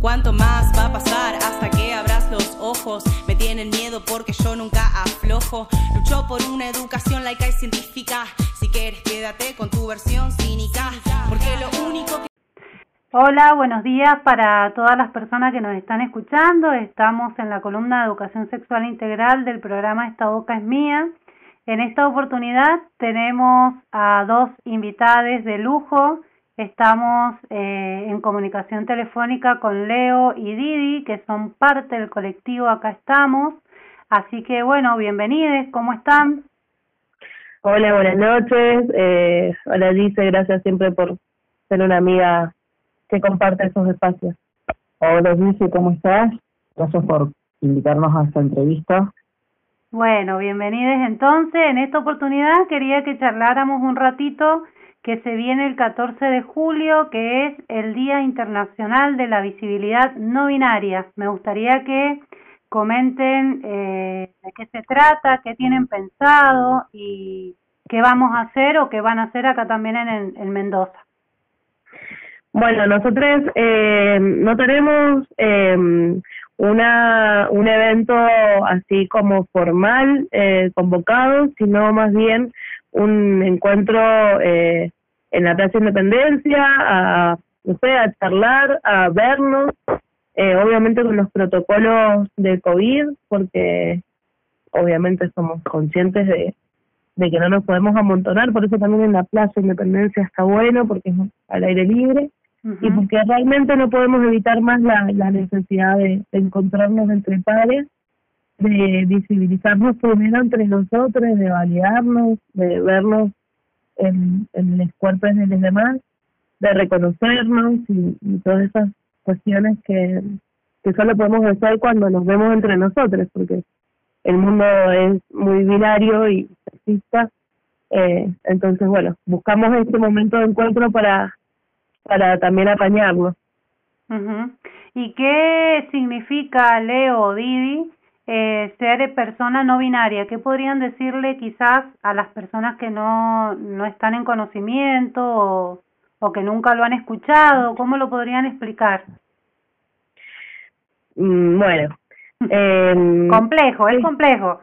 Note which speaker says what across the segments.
Speaker 1: ¿Cuánto más va a pasar hasta que abras los ojos? Me tienen miedo porque yo nunca aflojo. Lucho por una educación laica y científica. Si quieres, quédate con tu versión cínica. Porque lo único que.
Speaker 2: Hola, buenos días para todas las personas que nos están escuchando. Estamos en la columna de Educación Sexual Integral del programa Esta Boca es Mía. En esta oportunidad tenemos a dos invitadas de lujo. Estamos eh, en comunicación telefónica con Leo y Didi, que son parte del colectivo Acá estamos. Así que bueno, bienvenidos, ¿cómo están?
Speaker 3: Hola, buenas noches. Eh, hola, Dice, gracias siempre por ser una amiga que comparte esos espacios.
Speaker 4: Hola, Dice, ¿cómo estás? Gracias por invitarnos a esta entrevista.
Speaker 2: Bueno, bienvenidos entonces. En esta oportunidad quería que charláramos un ratito que se viene el 14 de julio, que es el Día Internacional de la Visibilidad No Binaria. Me gustaría que comenten eh, de qué se trata, qué tienen pensado y qué vamos a hacer o qué van a hacer acá también en, en Mendoza.
Speaker 3: Bueno, nosotros eh, no tenemos eh, una, un evento así como formal eh, convocado, sino más bien un encuentro eh, en la Plaza Independencia, a, no sé, a charlar, a vernos, eh, obviamente con los protocolos de COVID, porque obviamente somos conscientes de, de que no nos podemos amontonar, por eso también en la Plaza Independencia está bueno, porque es al aire libre, y porque realmente no podemos evitar más la, la necesidad de, de encontrarnos entre pares de visibilizarnos primero entre nosotros, de validarnos, de vernos en, en los cuerpos de los demás, de reconocernos y, todas esas cuestiones que, que solo podemos hacer cuando nos vemos entre nosotros, porque el mundo es muy binario y sexista. Eh, entonces, bueno, buscamos este momento de encuentro para, para también apañarnos.
Speaker 2: mhm ¿Y qué significa, Leo, Didi, eh, ser persona no binaria? ¿Qué podrían decirle quizás a las personas que no, no están en conocimiento o, o que nunca lo han escuchado? ¿Cómo lo podrían explicar?
Speaker 3: Mm, bueno. Eh,
Speaker 2: complejo, es complejo.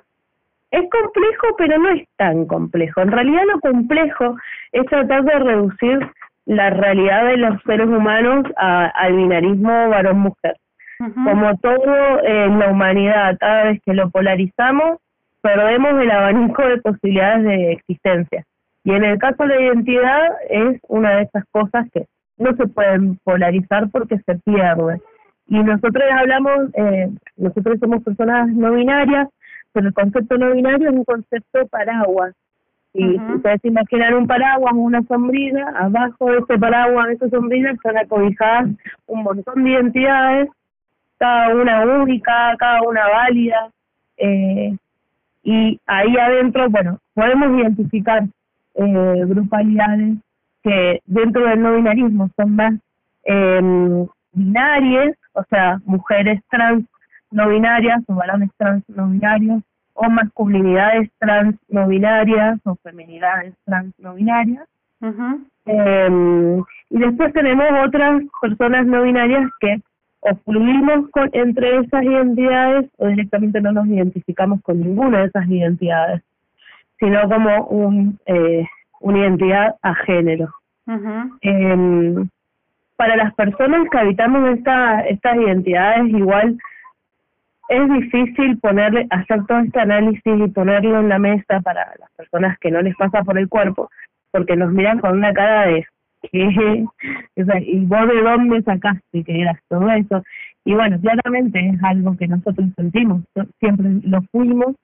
Speaker 3: Es complejo, pero no es tan complejo. En realidad lo complejo es tratar de reducir la realidad de los seres humanos a, al binarismo varón-mujer. Como todo en la humanidad, cada vez que lo polarizamos, perdemos el abanico de posibilidades de existencia. Y en el caso de la identidad es una de esas cosas que no se pueden polarizar porque se pierde. Y nosotros hablamos, eh, nosotros somos personas no binarias, pero el concepto no binario es un concepto paraguas. Y ustedes se imaginan un paraguas o una sombrilla, abajo de ese paraguas, de esa sombrilla, están acobijadas un montón de identidades cada una única, cada una válida, eh, y ahí adentro, bueno, podemos identificar eh, grupalidades que dentro del no binarismo son más eh, binarias, o sea, mujeres trans no binarias o varones trans no binarios, o masculinidades trans no binarias o feminidades trans no binarias. eh, y después tenemos otras personas no binarias que o fluimos con, entre esas identidades o directamente no nos identificamos con ninguna de esas identidades, sino como un, eh, una identidad a género. eh, para las personas que habitamos esta, estas identidades, igual es difícil ponerle, hacer todo este análisis y ponerlo en la mesa para las personas que no les pasa por el cuerpo, porque nos miran con una cara de que y vos de dónde sacaste que eras todo eso. Y bueno claramente es algo que nosotros sentimos siempre lo fuimos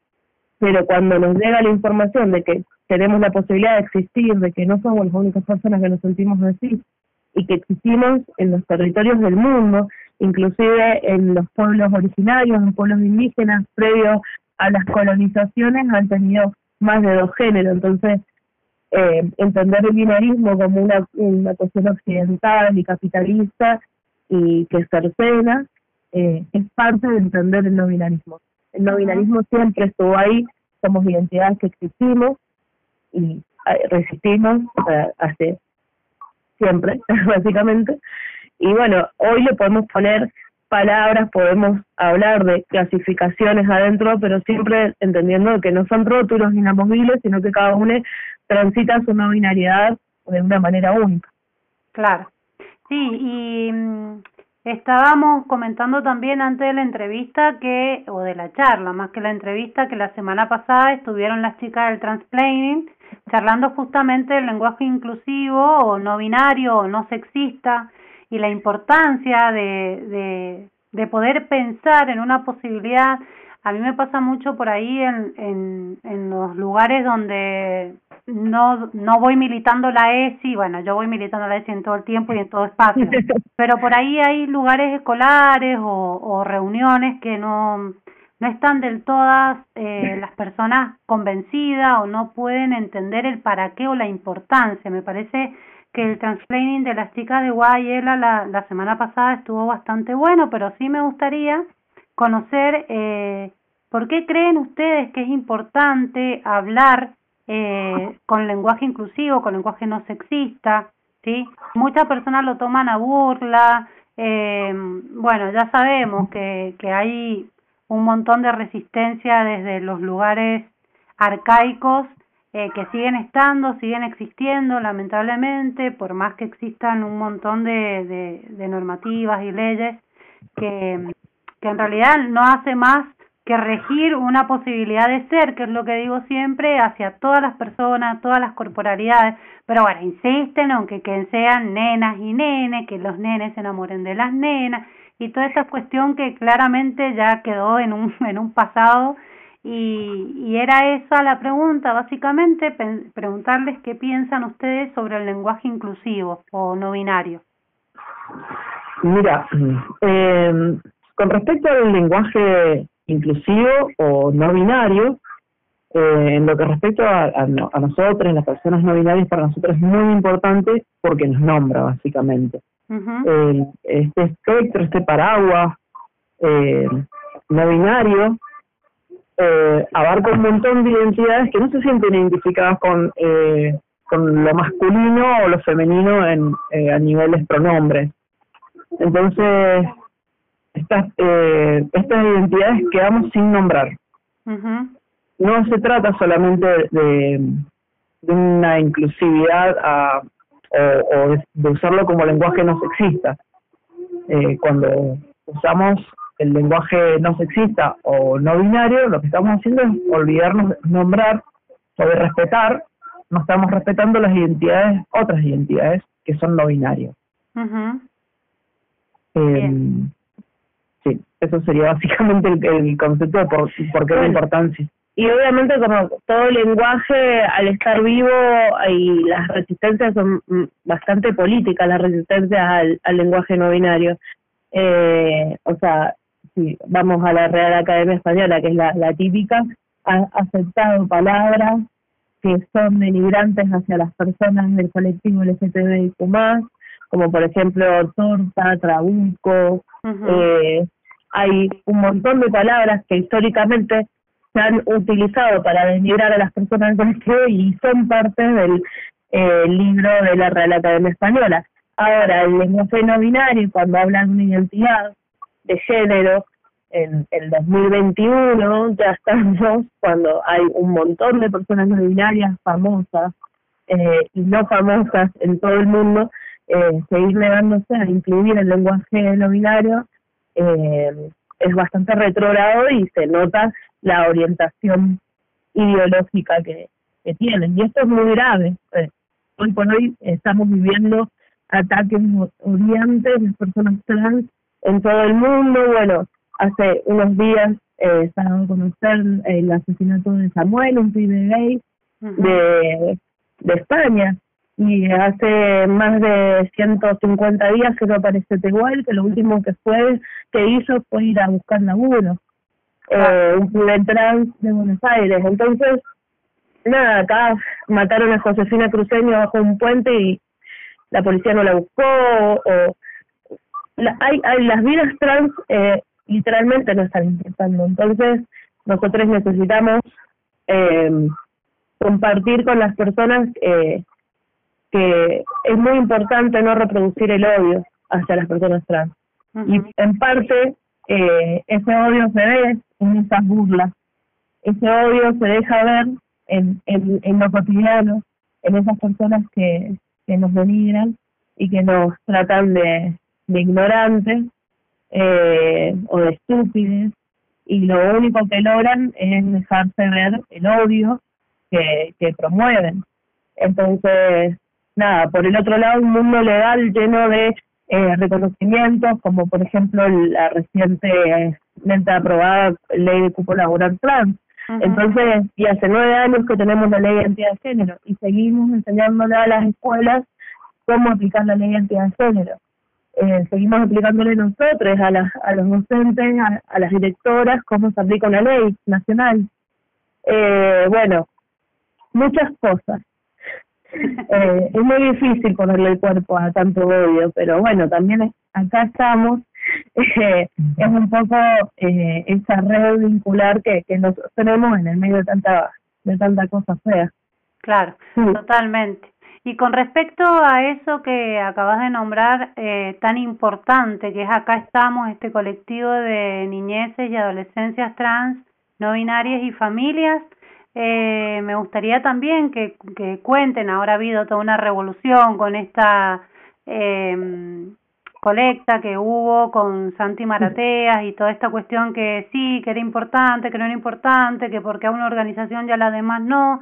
Speaker 3: pero cuando nos llega la información de que tenemos la posibilidad de existir de que no somos las únicas personas que nos sentimos así y que existimos en los territorios del mundo inclusive en los pueblos originarios en pueblos indígenas previos a las colonizaciones han tenido más de dos géneros. Entonces eh, entender el binarismo como una, una cuestión occidental y capitalista y que cercena, eh, es parte de entender el no binarismo. El no binarismo siempre estuvo ahí, somos identidades que existimos y eh, resistimos hace siempre, básicamente, y bueno, hoy le podemos poner palabras, podemos hablar de clasificaciones adentro, pero siempre entendiendo que no son rótulos inamovibles, sino que cada uno transita su no binariedad de una manera única.
Speaker 2: Claro. Sí, y mm, estábamos comentando también antes de la entrevista que, o de la charla, más que la entrevista, que la semana pasada estuvieron las chicas del transplaining charlando justamente del lenguaje inclusivo o no binario o no sexista y la importancia de, de, de poder pensar en una posibilidad. A mí me pasa mucho por ahí en, en los lugares donde no, no voy militando la ESI, bueno, yo voy militando la ESI en todo el tiempo y en todo espacio, pero por ahí hay lugares escolares o, o reuniones que no, no están del todas eh, las personas convencidas o no pueden entender el para qué o la importancia. Me parece que el transplaining de las chicas de Guayela la, la semana pasada estuvo bastante bueno, pero sí me gustaría conocer eh, por qué creen ustedes que es importante hablar eh, con lenguaje inclusivo, con lenguaje no sexista, ¿sí? Muchas personas lo toman a burla, eh, bueno, ya sabemos que, que hay un montón de resistencia desde los lugares arcaicos eh, que siguen estando, siguen existiendo, lamentablemente, por más que existan un montón de, de, normativas y leyes que, que en realidad no hace más que regir una posibilidad de ser, que es lo que digo siempre, hacia todas las personas, todas las corporalidades, pero bueno, insisten aunque que sean nenas y nenes, que los nenes se enamoren de las nenas, y toda esta cuestión que claramente ya quedó en un, en un pasado y, y era esa la pregunta, básicamente preguntarles qué piensan ustedes sobre el lenguaje inclusivo o no binario.
Speaker 4: Mira, eh, con respecto al lenguaje inclusivo o no binario, eh, en lo que respecta a, a, a, nosotros, las personas no binarias, para nosotros es muy importante porque nos nombra, básicamente este espectro, este paraguas eh, no binario, eh, abarca un montón de identidades que no se sienten identificadas con, eh, con lo masculino o lo femenino en, a niveles pronombres. Entonces, estas, eh, estas identidades quedamos sin nombrar. No se trata solamente de, de una inclusividad a, o, de, usarlo como lenguaje no sexista. Eh, cuando usamos el lenguaje no sexista o no binario, lo que estamos haciendo es olvidarnos de nombrar o de respetar, no estamos respetando las identidades, otras identidades que son no binarias. eh, sí, eso sería básicamente el, concepto de por, por qué la importancia.
Speaker 3: Y obviamente como todo lenguaje al estar vivo y las resistencias son bastante políticas las resistencias al, al lenguaje no binario. Eh, o sea si vamos a la Real Academia Española que es la, la típica ha aceptado palabras que son denigrantes hacia las personas del colectivo LGTBIQ+, como por ejemplo torta, trabuco, eh, hay un montón de palabras que históricamente se han utilizado para denigrar a las personas del colectivo y son parte del eh, libro de la Real Academia Española. Ahora, el lenguaje no binario, cuando hablan de identidad, de género, en el 2021 ya estamos cuando hay un montón de personas no binarias famosas eh, y no famosas en todo el mundo, eh, seguir negándose a incluir el lenguaje no binario eh, es bastante retrogrado y se nota la orientación ideológica que, que tienen. Y esto es muy grave. Eh, hoy por hoy estamos viviendo ataques odiantes de personas trans en todo el mundo. Bueno, hace unos días eh, se a conocer el asesinato de Samuel, un pibe gay de, de España. Y hace más de 150 días que no aparece Tehuel, que lo último que fue que hizo fue ir a buscar laburo eh, un trans de Buenos Aires. Entonces, nada, acá mataron a Josefina Cruceño bajo un puente y la policía no la buscó. O, hay, hay Las vidas trans eh, literalmente no están importando. Entonces, nosotros necesitamos eh, compartir con las personas eh, que es muy importante no reproducir el odio. hacia las personas trans. Y en parte eh, ese odio se ve en esas burlas, ese odio se deja ver en, en, en lo cotidiano, en esas personas que, que nos denigran y que nos tratan de, de ignorantes eh, o de estúpidos y lo único que logran es dejarse ver el odio que, que promueven. Entonces, nada, por el otro lado, un mundo legal lleno de eh, reconocimientos, como por ejemplo la recientemente aprobada ley de cupo laboral trans. Entonces, y hace nueve años que tenemos la ley de identidad de género y seguimos enseñándole a las escuelas cómo aplicar la ley de identidad de género. Eh, seguimos aplicándole nosotros a, las, a los docentes, a, las directoras, cómo se aplica una ley nacional. Eh, bueno, muchas cosas. Eh, es muy difícil ponerle el cuerpo a tanto odio, pero bueno, también acá estamos. Eh, es un poco eh, esa red vincular que, que nos tenemos en el medio de tanta de tanta cosa fea.
Speaker 2: Claro, totalmente. Y con respecto a eso que acabas de nombrar, eh, tan importante, que es acá estamos, este colectivo de niñeces y adolescencias trans, no binarias y familias, eh, me gustaría también que, cuenten, ahora ha habido toda una revolución con esta eh, colecta que hubo con Santi Marateas y toda esta cuestión que sí, que era importante, que no era importante, que porque a una organización ya la demás no.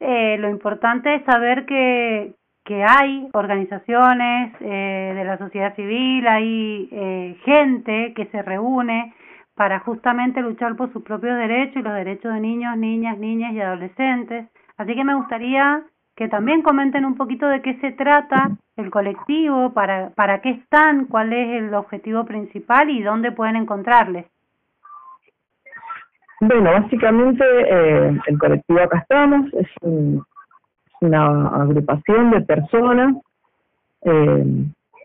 Speaker 2: Eh, lo importante es saber que, que hay organizaciones eh, de la sociedad civil, hay eh, gente que se reúne para justamente luchar por sus propios derechos y los derechos de niños, niñas, niñas y adolescentes. Así que me gustaría que también comenten un poquito de qué se trata el colectivo, para, para qué están, cuál es el objetivo principal y dónde pueden encontrarles.
Speaker 4: Bueno, básicamente eh, el colectivo Acá Estamos es una agrupación de personas eh,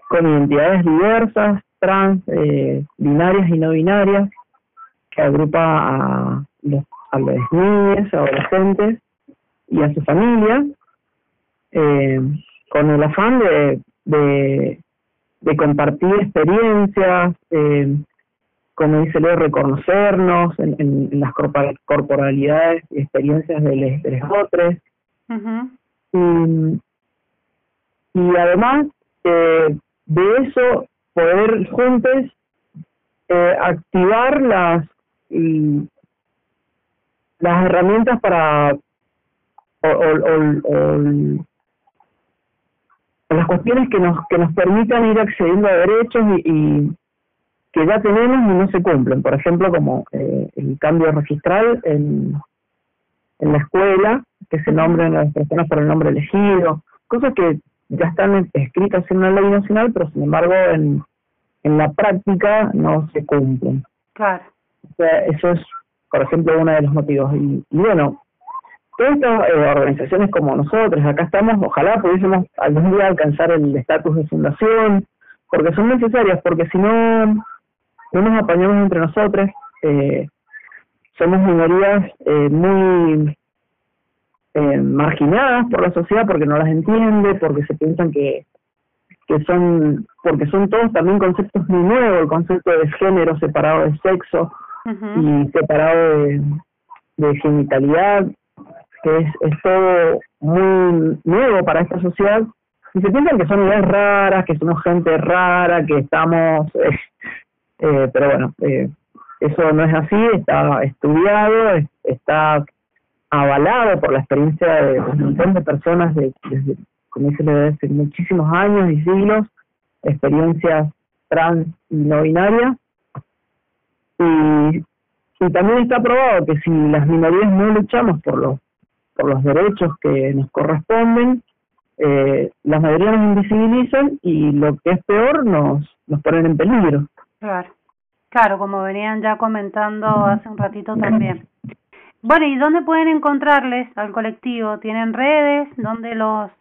Speaker 4: con identidades diversas, trans, eh, binarias y no binarias, que agrupa a los, a los niños, adolescentes y a su familia, eh, con el afán de, de, de compartir experiencias, eh, como dice Leo, reconocernos en, en, las corporalidades y experiencias de los, de otros. y, y además eh, de eso, poder juntos eh, activar las y las herramientas para o, o, o, las cuestiones que nos que nos permitan ir accediendo a derechos y, que ya tenemos y no se cumplen. Por ejemplo como eh, el cambio registral en en la escuela que se nombren las personas por el nombre elegido cosas que ya están escritas en una ley nacional pero sin embargo en en la práctica no se cumplen.
Speaker 2: Claro
Speaker 4: eso es, por ejemplo, uno de los motivos. Y, bueno, todas estas eh, organizaciones como nosotros, acá estamos, ojalá pudiésemos algún día alcanzar el estatus de fundación, porque son necesarias, porque si no, no nos apañamos entre nosotros, eh, somos minorías eh, muy eh, marginadas por la sociedad porque no las entiende, porque se piensan que que son, porque son todos también conceptos muy nuevos, el concepto de género separado de sexo, y separado de, de genitalidad, que es, es todo muy nuevo para esta sociedad. Y se piensan que son ideas raras, que somos gente rara, que estamos... Eh, eh, pero bueno, eh, eso no es así, está estudiado, está avalado por la experiencia de un montón de personas de, desde, como dice, desde muchísimos años y siglos, experiencias trans y no binarias, y, y también está probado que si las minorías no luchamos por los, por los derechos que nos corresponden, eh, las mayorías nos invisibilizan y lo que es peor nos, nos ponen en peligro.
Speaker 2: Claro, claro, como venían ya comentando hace un ratito también. Bueno, ¿y dónde pueden encontrarles al colectivo? ¿Tienen redes? ¿Dónde los,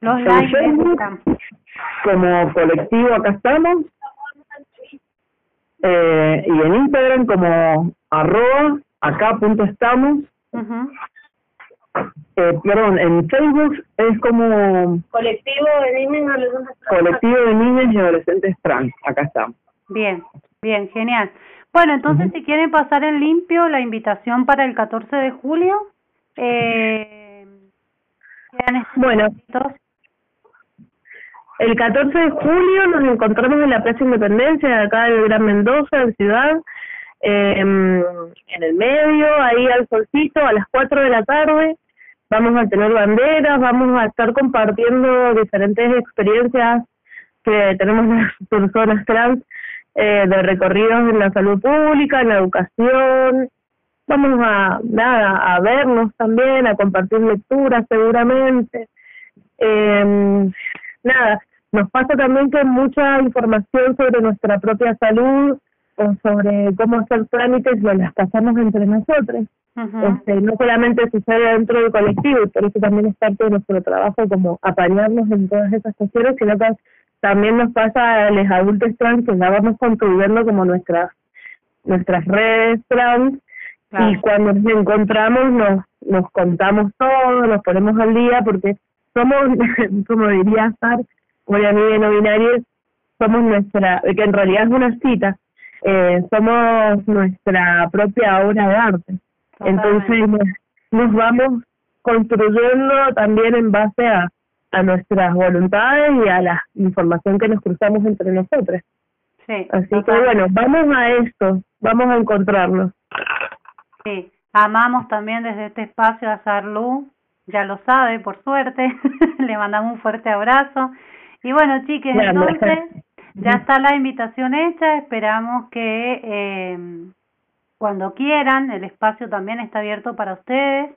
Speaker 2: los
Speaker 4: están? Como colectivo acá estamos, eh, y en Instagram como arroba acá punto estamos. eh, perdón, en Facebook es como...
Speaker 3: Colectivo de niños y adolescentes
Speaker 4: trans. Colectivo de niños y adolescentes trans, acá estamos.
Speaker 2: Bien, bien, genial. Bueno, entonces si quieren pasar en limpio la invitación para el 14 de julio. Eh,
Speaker 3: bueno, el 14 de julio nos encontramos en la Plaza Independencia, de acá del Gran Mendoza, de Ciudad, eh, en el medio, ahí al solcito, a las 4 de la tarde. Vamos a tener banderas, vamos a estar compartiendo diferentes experiencias que tenemos las personas trans eh, de recorridos en la salud pública, en la educación. Vamos a, nada, a vernos también, a compartir lecturas seguramente. Eh, nada, nos pasa también que mucha información sobre nuestra propia salud o sobre cómo hacer trámites lo las pasamos entre nosotros. este, no solamente sucede dentro del colectivo, y por eso también es parte de nuestro trabajo como apañarnos en todas esas cuestiones, sino que también nos pasa a los adultos trans que ya vamos construyendo como nuestras nuestras redes trans y cuando nos encontramos nos nos contamos todo, nos ponemos al día porque somos, como diría Sar, a mí de no binarios, somos nuestra, que en realidad es una cita, eh, somos nuestra propia obra de arte. Entonces nos, vamos construyendo también en base a, a nuestras voluntades y a la información que nos cruzamos entre nosotros.
Speaker 2: Sí,
Speaker 3: Así que bueno, vamos a esto, vamos a encontrarnos.
Speaker 2: Sí, amamos también desde este espacio a Sarlu, ya lo sabe, por suerte, le mandamos un fuerte abrazo. Y bueno, chiques, entonces ya está la invitación hecha, esperamos que eh, cuando quieran, el espacio también está abierto para ustedes.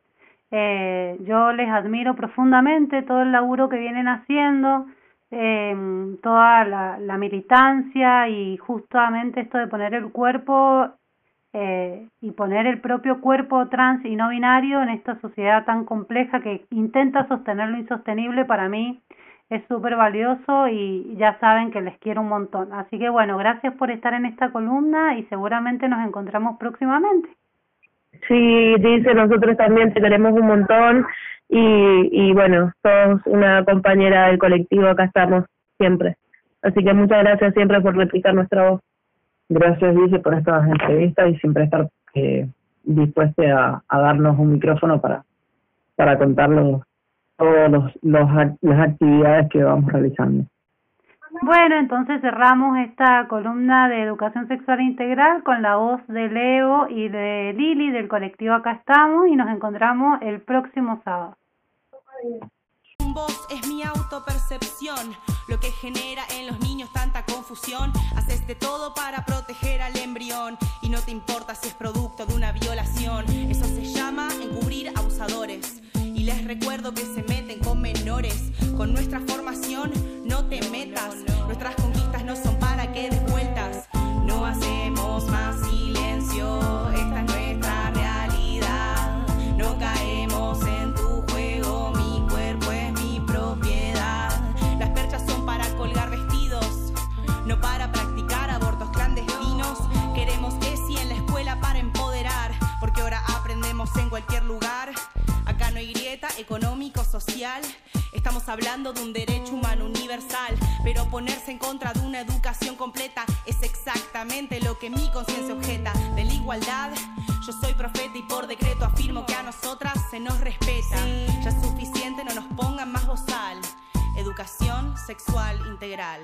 Speaker 2: Eh, yo les admiro profundamente todo el laburo que vienen haciendo, eh, toda la, la militancia y justamente esto de poner el cuerpo eh, y poner el propio cuerpo trans y no binario en esta sociedad tan compleja que intenta sostener lo insostenible para mí es súper valioso y ya saben que les quiero un montón. Así que bueno, gracias por estar en esta columna y seguramente nos encontramos próximamente.
Speaker 3: Sí, dice, nosotros también te queremos un montón y, y bueno, sos una compañera del colectivo, acá estamos siempre. Así que muchas gracias siempre por replicar nuestra voz.
Speaker 4: Gracias, Dice, por estas entrevistas y siempre estar eh, dispuesta a, darnos un micrófono para, para contarnos todas los, las actividades que vamos realizando.
Speaker 2: Bueno, entonces cerramos esta columna de educación sexual integral con la voz de Leo y de Lili del colectivo Acá estamos y nos encontramos el próximo sábado.
Speaker 1: Voz es mi autopercepción, lo que genera en los niños tanta confusión. Haces de todo para proteger al embrión y no te importa si es producto de una violación. Eso se llama encubrir abusadores. Les recuerdo que se meten con menores. Con nuestra formación no te metas. Nuestras conquistas no son para que des Estamos hablando de un derecho humano universal, pero ponerse en contra de una educación completa es exactamente lo que mi conciencia objeta. De la igualdad, yo soy profeta y por decreto afirmo que a nosotras se nos respeta. Ya es suficiente, no nos pongan más bozal. Educación sexual integral.